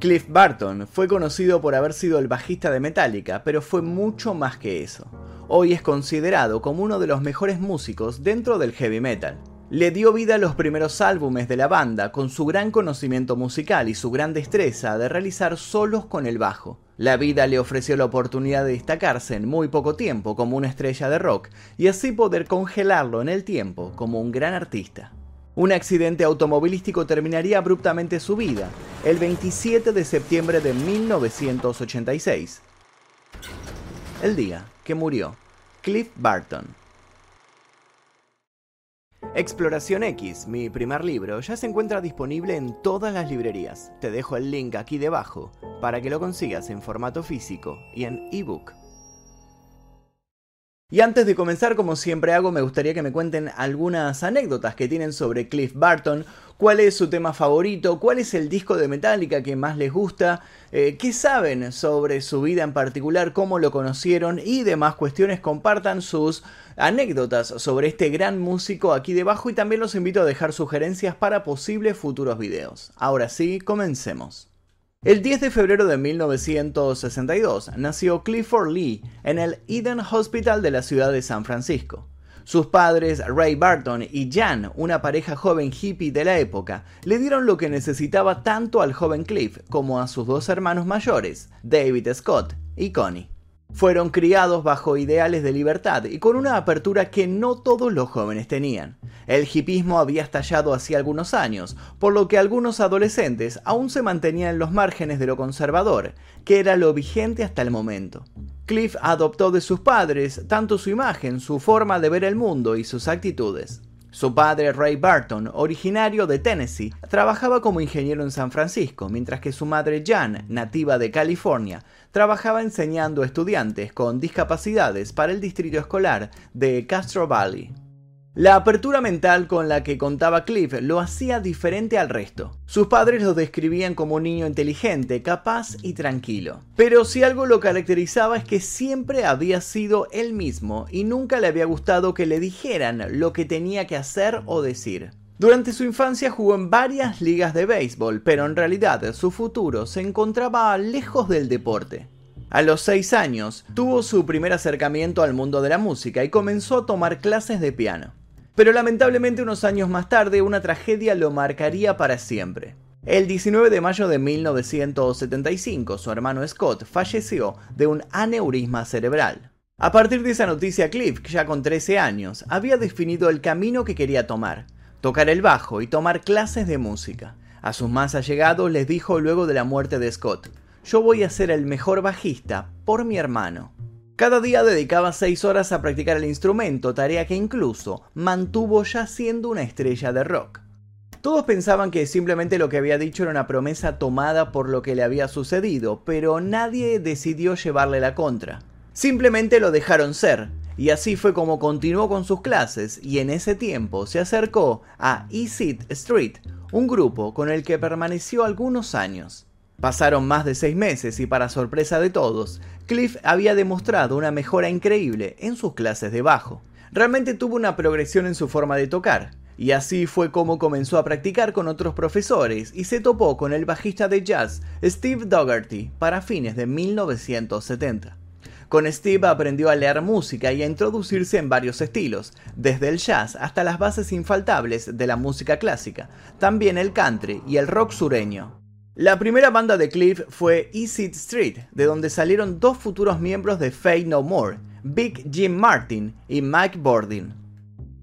Cliff Barton fue conocido por haber sido el bajista de Metallica, pero fue mucho más que eso. Hoy es considerado como uno de los mejores músicos dentro del heavy metal. Le dio vida a los primeros álbumes de la banda con su gran conocimiento musical y su gran destreza de realizar solos con el bajo. La vida le ofreció la oportunidad de destacarse en muy poco tiempo como una estrella de rock y así poder congelarlo en el tiempo como un gran artista. Un accidente automovilístico terminaría abruptamente su vida el 27 de septiembre de 1986, el día que murió Cliff Barton. Exploración X, mi primer libro, ya se encuentra disponible en todas las librerías. Te dejo el link aquí debajo para que lo consigas en formato físico y en ebook. Y antes de comenzar, como siempre hago, me gustaría que me cuenten algunas anécdotas que tienen sobre Cliff Barton, cuál es su tema favorito, cuál es el disco de Metallica que más les gusta, eh, qué saben sobre su vida en particular, cómo lo conocieron y demás cuestiones. Compartan sus anécdotas sobre este gran músico aquí debajo y también los invito a dejar sugerencias para posibles futuros videos. Ahora sí, comencemos. El 10 de febrero de 1962 nació Clifford Lee en el Eden Hospital de la ciudad de San Francisco. Sus padres, Ray Barton y Jan, una pareja joven hippie de la época, le dieron lo que necesitaba tanto al joven Cliff como a sus dos hermanos mayores, David Scott y Connie. Fueron criados bajo ideales de libertad y con una apertura que no todos los jóvenes tenían. El hipismo había estallado hacía algunos años, por lo que algunos adolescentes aún se mantenían en los márgenes de lo conservador, que era lo vigente hasta el momento. Cliff adoptó de sus padres tanto su imagen, su forma de ver el mundo y sus actitudes. Su padre, Ray Barton, originario de Tennessee, trabajaba como ingeniero en San Francisco, mientras que su madre, Jan, nativa de California, trabajaba enseñando a estudiantes con discapacidades para el distrito escolar de Castro Valley. La apertura mental con la que contaba Cliff lo hacía diferente al resto. Sus padres lo describían como un niño inteligente, capaz y tranquilo. Pero si algo lo caracterizaba es que siempre había sido él mismo y nunca le había gustado que le dijeran lo que tenía que hacer o decir. Durante su infancia jugó en varias ligas de béisbol, pero en realidad su futuro se encontraba lejos del deporte. A los 6 años tuvo su primer acercamiento al mundo de la música y comenzó a tomar clases de piano. Pero lamentablemente unos años más tarde una tragedia lo marcaría para siempre. El 19 de mayo de 1975 su hermano Scott falleció de un aneurisma cerebral. A partir de esa noticia Cliff, ya con 13 años, había definido el camino que quería tomar, tocar el bajo y tomar clases de música. A sus más allegados les dijo luego de la muerte de Scott, yo voy a ser el mejor bajista por mi hermano. Cada día dedicaba 6 horas a practicar el instrumento, tarea que incluso mantuvo ya siendo una estrella de rock. Todos pensaban que simplemente lo que había dicho era una promesa tomada por lo que le había sucedido, pero nadie decidió llevarle la contra. Simplemente lo dejaron ser, y así fue como continuó con sus clases y en ese tiempo se acercó a Easy Street, un grupo con el que permaneció algunos años. Pasaron más de seis meses y para sorpresa de todos, Cliff había demostrado una mejora increíble en sus clases de bajo. Realmente tuvo una progresión en su forma de tocar, y así fue como comenzó a practicar con otros profesores y se topó con el bajista de jazz Steve Dougherty para fines de 1970. Con Steve aprendió a leer música y a introducirse en varios estilos, desde el jazz hasta las bases infaltables de la música clásica, también el country y el rock sureño. La primera banda de Cliff fue Easy Street, de donde salieron dos futuros miembros de Fate No More, Big Jim Martin y Mike Bordin.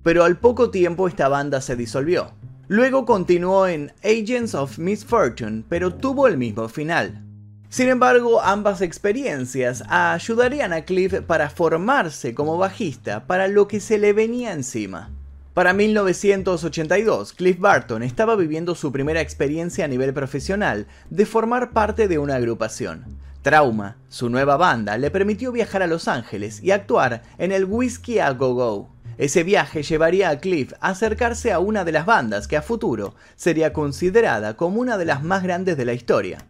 Pero al poco tiempo esta banda se disolvió. Luego continuó en Agents of Misfortune, pero tuvo el mismo final. Sin embargo, ambas experiencias ayudarían a Cliff para formarse como bajista para lo que se le venía encima. Para 1982, Cliff Barton estaba viviendo su primera experiencia a nivel profesional de formar parte de una agrupación. Trauma, su nueva banda, le permitió viajar a Los Ángeles y actuar en el Whiskey a Go Go. Ese viaje llevaría a Cliff a acercarse a una de las bandas que a futuro sería considerada como una de las más grandes de la historia.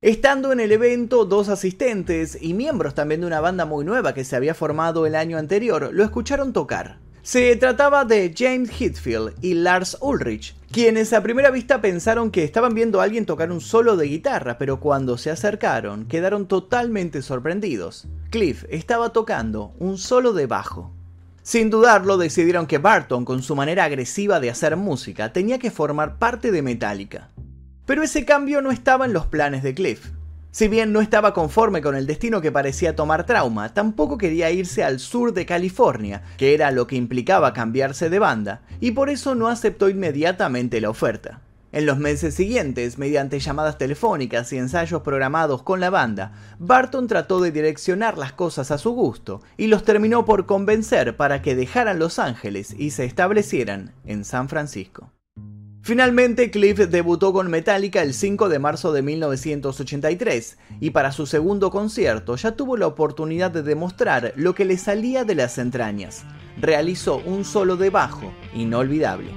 Estando en el evento, dos asistentes y miembros también de una banda muy nueva que se había formado el año anterior lo escucharon tocar. Se trataba de James Hetfield y Lars Ulrich, quienes a primera vista pensaron que estaban viendo a alguien tocar un solo de guitarra, pero cuando se acercaron quedaron totalmente sorprendidos. Cliff estaba tocando un solo de bajo. Sin dudarlo, decidieron que Barton, con su manera agresiva de hacer música, tenía que formar parte de Metallica. Pero ese cambio no estaba en los planes de Cliff. Si bien no estaba conforme con el destino que parecía tomar trauma, tampoco quería irse al sur de California, que era lo que implicaba cambiarse de banda, y por eso no aceptó inmediatamente la oferta. En los meses siguientes, mediante llamadas telefónicas y ensayos programados con la banda, Barton trató de direccionar las cosas a su gusto y los terminó por convencer para que dejaran Los Ángeles y se establecieran en San Francisco. Finalmente, Cliff debutó con Metallica el 5 de marzo de 1983 y para su segundo concierto ya tuvo la oportunidad de demostrar lo que le salía de las entrañas. Realizó un solo de bajo inolvidable.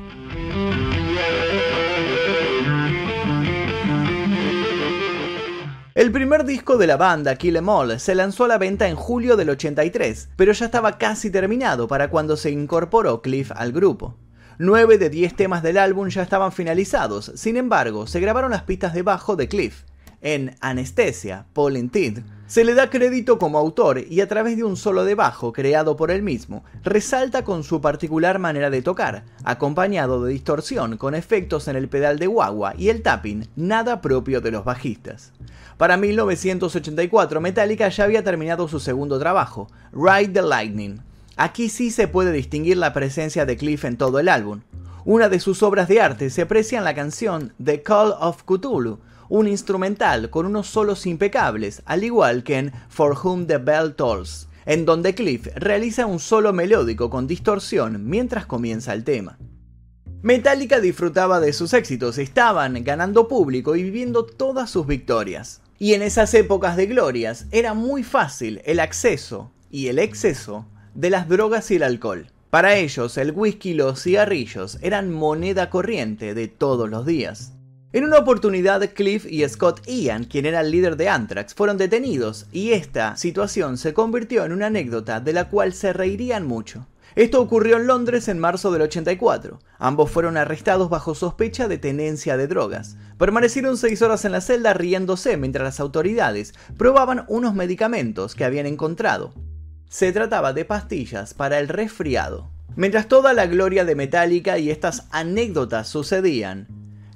El primer disco de la banda, Kill Em All, se lanzó a la venta en julio del 83, pero ya estaba casi terminado para cuando se incorporó Cliff al grupo. 9 de 10 temas del álbum ya estaban finalizados, sin embargo, se grabaron las pistas de bajo de Cliff. En Anestesia, Paul Intid, se le da crédito como autor y a través de un solo de bajo creado por él mismo, resalta con su particular manera de tocar, acompañado de distorsión con efectos en el pedal de guagua y el tapping, nada propio de los bajistas. Para 1984, Metallica ya había terminado su segundo trabajo, Ride the Lightning, Aquí sí se puede distinguir la presencia de Cliff en todo el álbum. Una de sus obras de arte se aprecia en la canción The Call of Cthulhu, un instrumental con unos solos impecables, al igual que en For Whom the Bell Tolls, en donde Cliff realiza un solo melódico con distorsión mientras comienza el tema. Metallica disfrutaba de sus éxitos, estaban ganando público y viviendo todas sus victorias. Y en esas épocas de glorias era muy fácil el acceso y el exceso de las drogas y el alcohol. Para ellos, el whisky y los cigarrillos eran moneda corriente de todos los días. En una oportunidad, Cliff y Scott Ian, quien era el líder de Anthrax, fueron detenidos y esta situación se convirtió en una anécdota de la cual se reirían mucho. Esto ocurrió en Londres en marzo del 84. Ambos fueron arrestados bajo sospecha de tenencia de drogas. Permanecieron seis horas en la celda riéndose mientras las autoridades probaban unos medicamentos que habían encontrado. Se trataba de pastillas para el resfriado. Mientras toda la gloria de Metallica y estas anécdotas sucedían,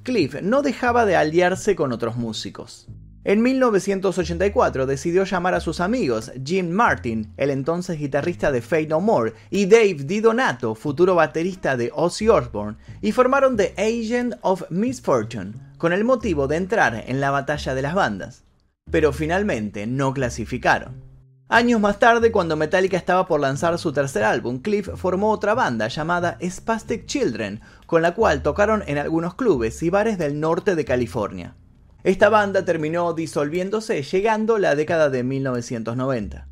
Cliff no dejaba de aliarse con otros músicos. En 1984 decidió llamar a sus amigos Jim Martin, el entonces guitarrista de Fate No More, y Dave DiDonato, futuro baterista de Ozzy Osbourne, y formaron The Agent of Misfortune, con el motivo de entrar en la batalla de las bandas. Pero finalmente no clasificaron. Años más tarde, cuando Metallica estaba por lanzar su tercer álbum, Cliff formó otra banda llamada Spastic Children, con la cual tocaron en algunos clubes y bares del norte de California. Esta banda terminó disolviéndose llegando la década de 1990.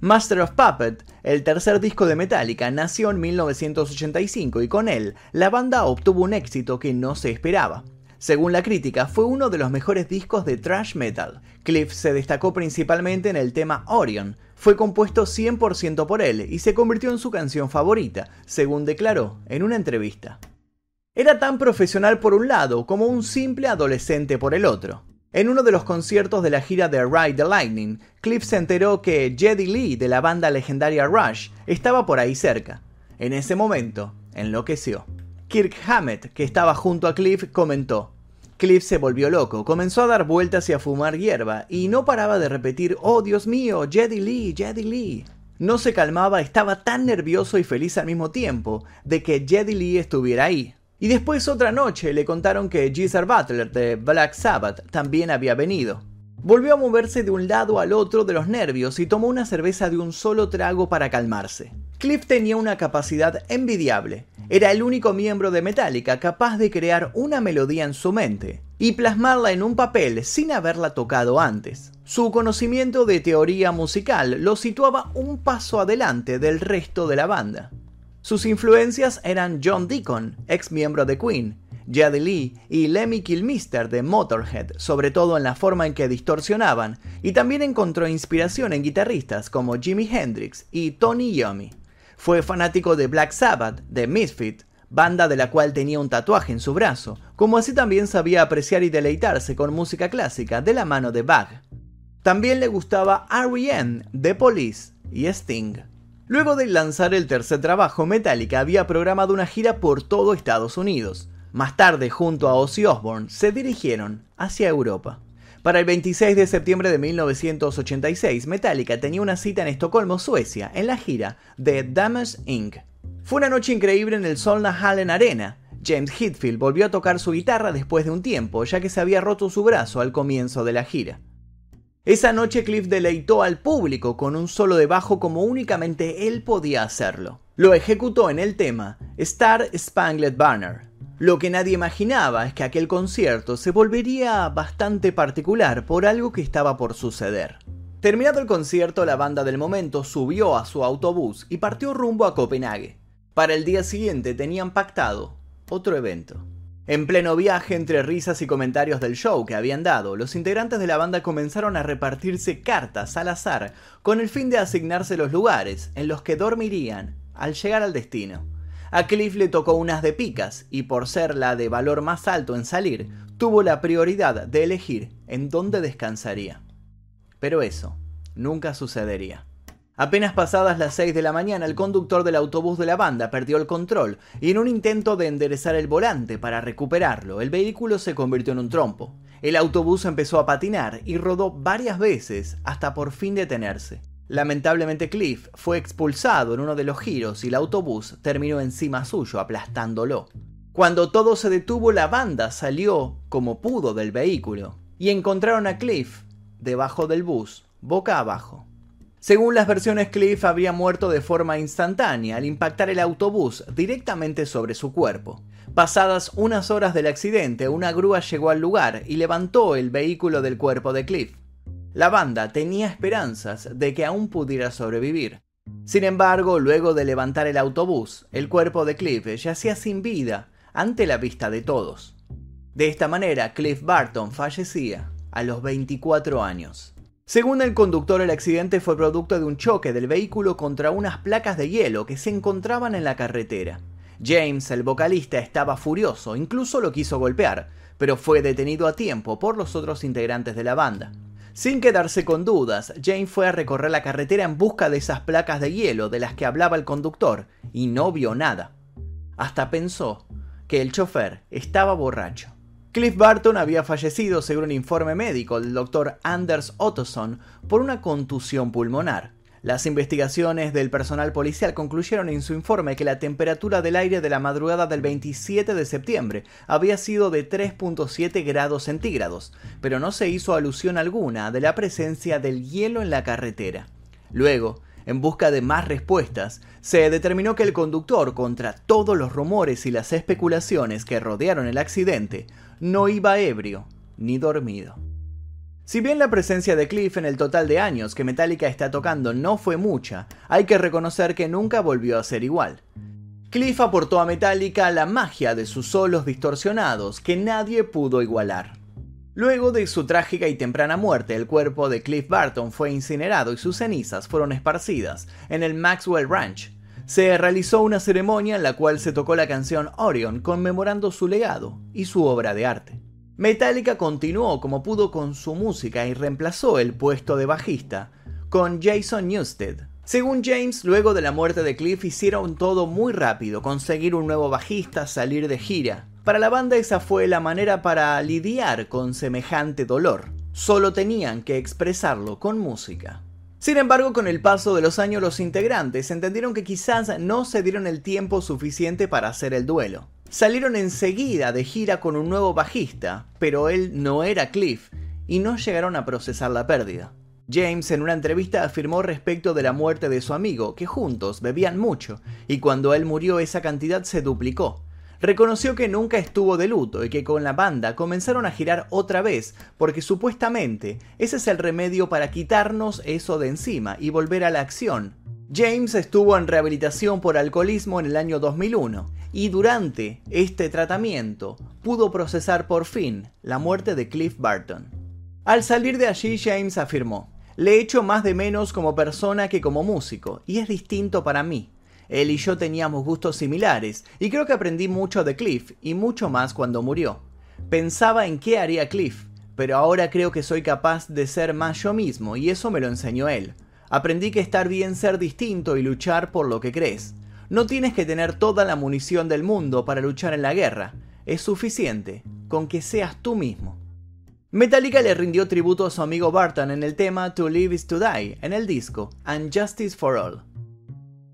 Master of Puppet, el tercer disco de Metallica, nació en 1985 y con él la banda obtuvo un éxito que no se esperaba. Según la crítica, fue uno de los mejores discos de thrash metal. Cliff se destacó principalmente en el tema Orion. Fue compuesto 100% por él y se convirtió en su canción favorita, según declaró en una entrevista. Era tan profesional por un lado como un simple adolescente por el otro. En uno de los conciertos de la gira de Ride the Lightning, Cliff se enteró que Jedi Lee de la banda legendaria Rush estaba por ahí cerca. En ese momento, enloqueció. Kirk Hammett, que estaba junto a Cliff, comentó. Cliff se volvió loco, comenzó a dar vueltas y a fumar hierba, y no paraba de repetir, oh Dios mío, Jedi Lee, Jedi Lee. No se calmaba, estaba tan nervioso y feliz al mismo tiempo de que Jedi Lee estuviera ahí. Y después otra noche le contaron que Geezer Butler de Black Sabbath también había venido. Volvió a moverse de un lado al otro de los nervios y tomó una cerveza de un solo trago para calmarse. Cliff tenía una capacidad envidiable. Era el único miembro de Metallica capaz de crear una melodía en su mente y plasmarla en un papel sin haberla tocado antes. Su conocimiento de teoría musical lo situaba un paso adelante del resto de la banda. Sus influencias eran John Deacon, ex miembro de Queen, Jade Lee y Lemmy Kilmister de Motorhead, sobre todo en la forma en que distorsionaban, y también encontró inspiración en guitarristas como Jimi Hendrix y Tony Iommi. Fue fanático de Black Sabbath, de Misfit, banda de la cual tenía un tatuaje en su brazo, como así también sabía apreciar y deleitarse con música clásica de la mano de Bach. También le gustaba R.E.M., The Police y Sting. Luego de lanzar el tercer trabajo, Metallica había programado una gira por todo Estados Unidos. Más tarde, junto a Ozzy Osbourne, se dirigieron hacia Europa. Para el 26 de septiembre de 1986, Metallica tenía una cita en Estocolmo, Suecia, en la gira de Damage Inc. Fue una noche increíble en el Solna Hallen Arena. James Hetfield volvió a tocar su guitarra después de un tiempo, ya que se había roto su brazo al comienzo de la gira. Esa noche Cliff deleitó al público con un solo de bajo como únicamente él podía hacerlo. Lo ejecutó en el tema Star Spangled Banner. Lo que nadie imaginaba es que aquel concierto se volvería bastante particular por algo que estaba por suceder. Terminado el concierto, la banda del momento subió a su autobús y partió rumbo a Copenhague. Para el día siguiente tenían pactado otro evento. En pleno viaje, entre risas y comentarios del show que habían dado, los integrantes de la banda comenzaron a repartirse cartas al azar con el fin de asignarse los lugares en los que dormirían al llegar al destino. A Cliff le tocó unas de picas y por ser la de valor más alto en salir, tuvo la prioridad de elegir en dónde descansaría. Pero eso nunca sucedería. Apenas pasadas las 6 de la mañana, el conductor del autobús de la banda perdió el control y en un intento de enderezar el volante para recuperarlo, el vehículo se convirtió en un trompo. El autobús empezó a patinar y rodó varias veces hasta por fin detenerse. Lamentablemente Cliff fue expulsado en uno de los giros y el autobús terminó encima suyo aplastándolo. Cuando todo se detuvo, la banda salió como pudo del vehículo y encontraron a Cliff debajo del bus, boca abajo. Según las versiones, Cliff habría muerto de forma instantánea al impactar el autobús directamente sobre su cuerpo. Pasadas unas horas del accidente, una grúa llegó al lugar y levantó el vehículo del cuerpo de Cliff. La banda tenía esperanzas de que aún pudiera sobrevivir. Sin embargo, luego de levantar el autobús, el cuerpo de Cliff yacía sin vida ante la vista de todos. De esta manera, Cliff Barton fallecía a los 24 años. Según el conductor, el accidente fue producto de un choque del vehículo contra unas placas de hielo que se encontraban en la carretera. James, el vocalista, estaba furioso, incluso lo quiso golpear, pero fue detenido a tiempo por los otros integrantes de la banda. Sin quedarse con dudas, James fue a recorrer la carretera en busca de esas placas de hielo de las que hablaba el conductor y no vio nada. Hasta pensó que el chofer estaba borracho. Cliff Barton había fallecido, según un informe médico del doctor Anders Ottoson, por una contusión pulmonar. Las investigaciones del personal policial concluyeron en su informe que la temperatura del aire de la madrugada del 27 de septiembre había sido de 3.7 grados centígrados, pero no se hizo alusión alguna de la presencia del hielo en la carretera. Luego, en busca de más respuestas, se determinó que el conductor, contra todos los rumores y las especulaciones que rodearon el accidente, no iba ebrio ni dormido. Si bien la presencia de Cliff en el total de años que Metallica está tocando no fue mucha, hay que reconocer que nunca volvió a ser igual. Cliff aportó a Metallica la magia de sus solos distorsionados que nadie pudo igualar. Luego de su trágica y temprana muerte, el cuerpo de Cliff Barton fue incinerado y sus cenizas fueron esparcidas en el Maxwell Ranch. Se realizó una ceremonia en la cual se tocó la canción Orion conmemorando su legado y su obra de arte. Metallica continuó como pudo con su música y reemplazó el puesto de bajista con Jason Newsted. Según James, luego de la muerte de Cliff hicieron todo muy rápido, conseguir un nuevo bajista, salir de gira. Para la banda esa fue la manera para lidiar con semejante dolor. Solo tenían que expresarlo con música. Sin embargo, con el paso de los años los integrantes entendieron que quizás no se dieron el tiempo suficiente para hacer el duelo. Salieron enseguida de gira con un nuevo bajista, pero él no era Cliff, y no llegaron a procesar la pérdida. James en una entrevista afirmó respecto de la muerte de su amigo que juntos bebían mucho, y cuando él murió esa cantidad se duplicó reconoció que nunca estuvo de luto y que con la banda comenzaron a girar otra vez, porque supuestamente ese es el remedio para quitarnos eso de encima y volver a la acción. James estuvo en rehabilitación por alcoholismo en el año 2001 y durante este tratamiento pudo procesar por fin la muerte de Cliff Barton. Al salir de allí, James afirmó, le echo más de menos como persona que como músico, y es distinto para mí. Él y yo teníamos gustos similares, y creo que aprendí mucho de Cliff, y mucho más cuando murió. Pensaba en qué haría Cliff, pero ahora creo que soy capaz de ser más yo mismo, y eso me lo enseñó él. Aprendí que estar bien ser distinto y luchar por lo que crees. No tienes que tener toda la munición del mundo para luchar en la guerra, es suficiente con que seas tú mismo. Metallica le rindió tributo a su amigo Barton en el tema To Live is to Die en el disco And Justice for All.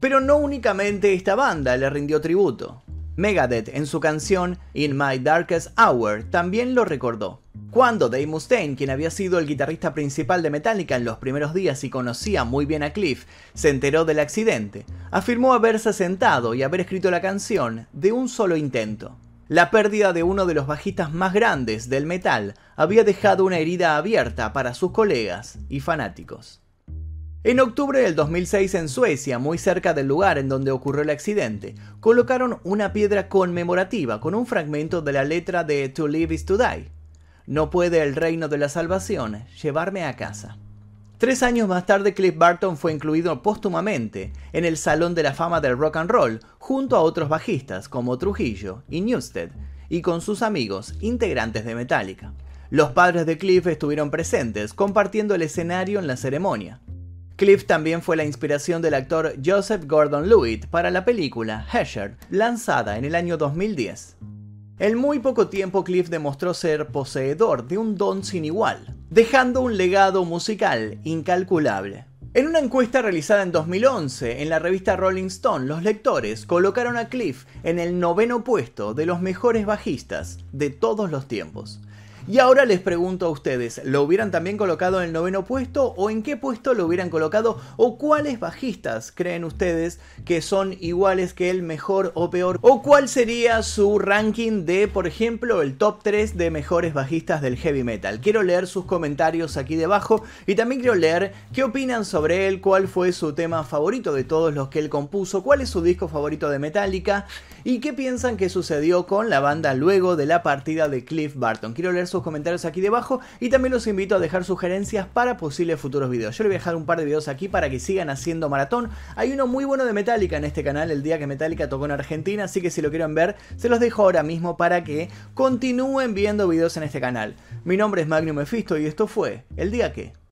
Pero no únicamente esta banda le rindió tributo. Megadeth en su canción In My Darkest Hour también lo recordó. Cuando Dave Mustaine, quien había sido el guitarrista principal de Metallica en los primeros días y conocía muy bien a Cliff, se enteró del accidente, afirmó haberse sentado y haber escrito la canción de un solo intento. La pérdida de uno de los bajistas más grandes del metal había dejado una herida abierta para sus colegas y fanáticos. En octubre del 2006 en Suecia, muy cerca del lugar en donde ocurrió el accidente, colocaron una piedra conmemorativa con un fragmento de la letra de To Live is to Die. No puede el reino de la salvación llevarme a casa. Tres años más tarde, Cliff Barton fue incluido póstumamente en el Salón de la Fama del Rock and Roll, junto a otros bajistas como Trujillo y Newsted, y con sus amigos, integrantes de Metallica. Los padres de Cliff estuvieron presentes, compartiendo el escenario en la ceremonia. Cliff también fue la inspiración del actor Joseph Gordon-Levitt para la película Hesher, lanzada en el año 2010. En muy poco tiempo Cliff demostró ser poseedor de un don sin igual, dejando un legado musical incalculable. En una encuesta realizada en 2011 en la revista Rolling Stone, los lectores colocaron a Cliff en el noveno puesto de los mejores bajistas de todos los tiempos. Y ahora les pregunto a ustedes, ¿lo hubieran también colocado en el noveno puesto o en qué puesto lo hubieran colocado o cuáles bajistas creen ustedes que son iguales que el mejor o peor o cuál sería su ranking de, por ejemplo, el top 3 de mejores bajistas del heavy metal? Quiero leer sus comentarios aquí debajo y también quiero leer qué opinan sobre él, cuál fue su tema favorito de todos los que él compuso, cuál es su disco favorito de Metallica y qué piensan que sucedió con la banda luego de la partida de Cliff Barton. Quiero leer comentarios aquí debajo y también los invito a dejar sugerencias para posibles futuros videos. Yo les voy a dejar un par de videos aquí para que sigan haciendo maratón. Hay uno muy bueno de Metallica en este canal el día que Metallica tocó en Argentina, así que si lo quieren ver, se los dejo ahora mismo para que continúen viendo videos en este canal. Mi nombre es Magnum Mephisto y esto fue El Día Que...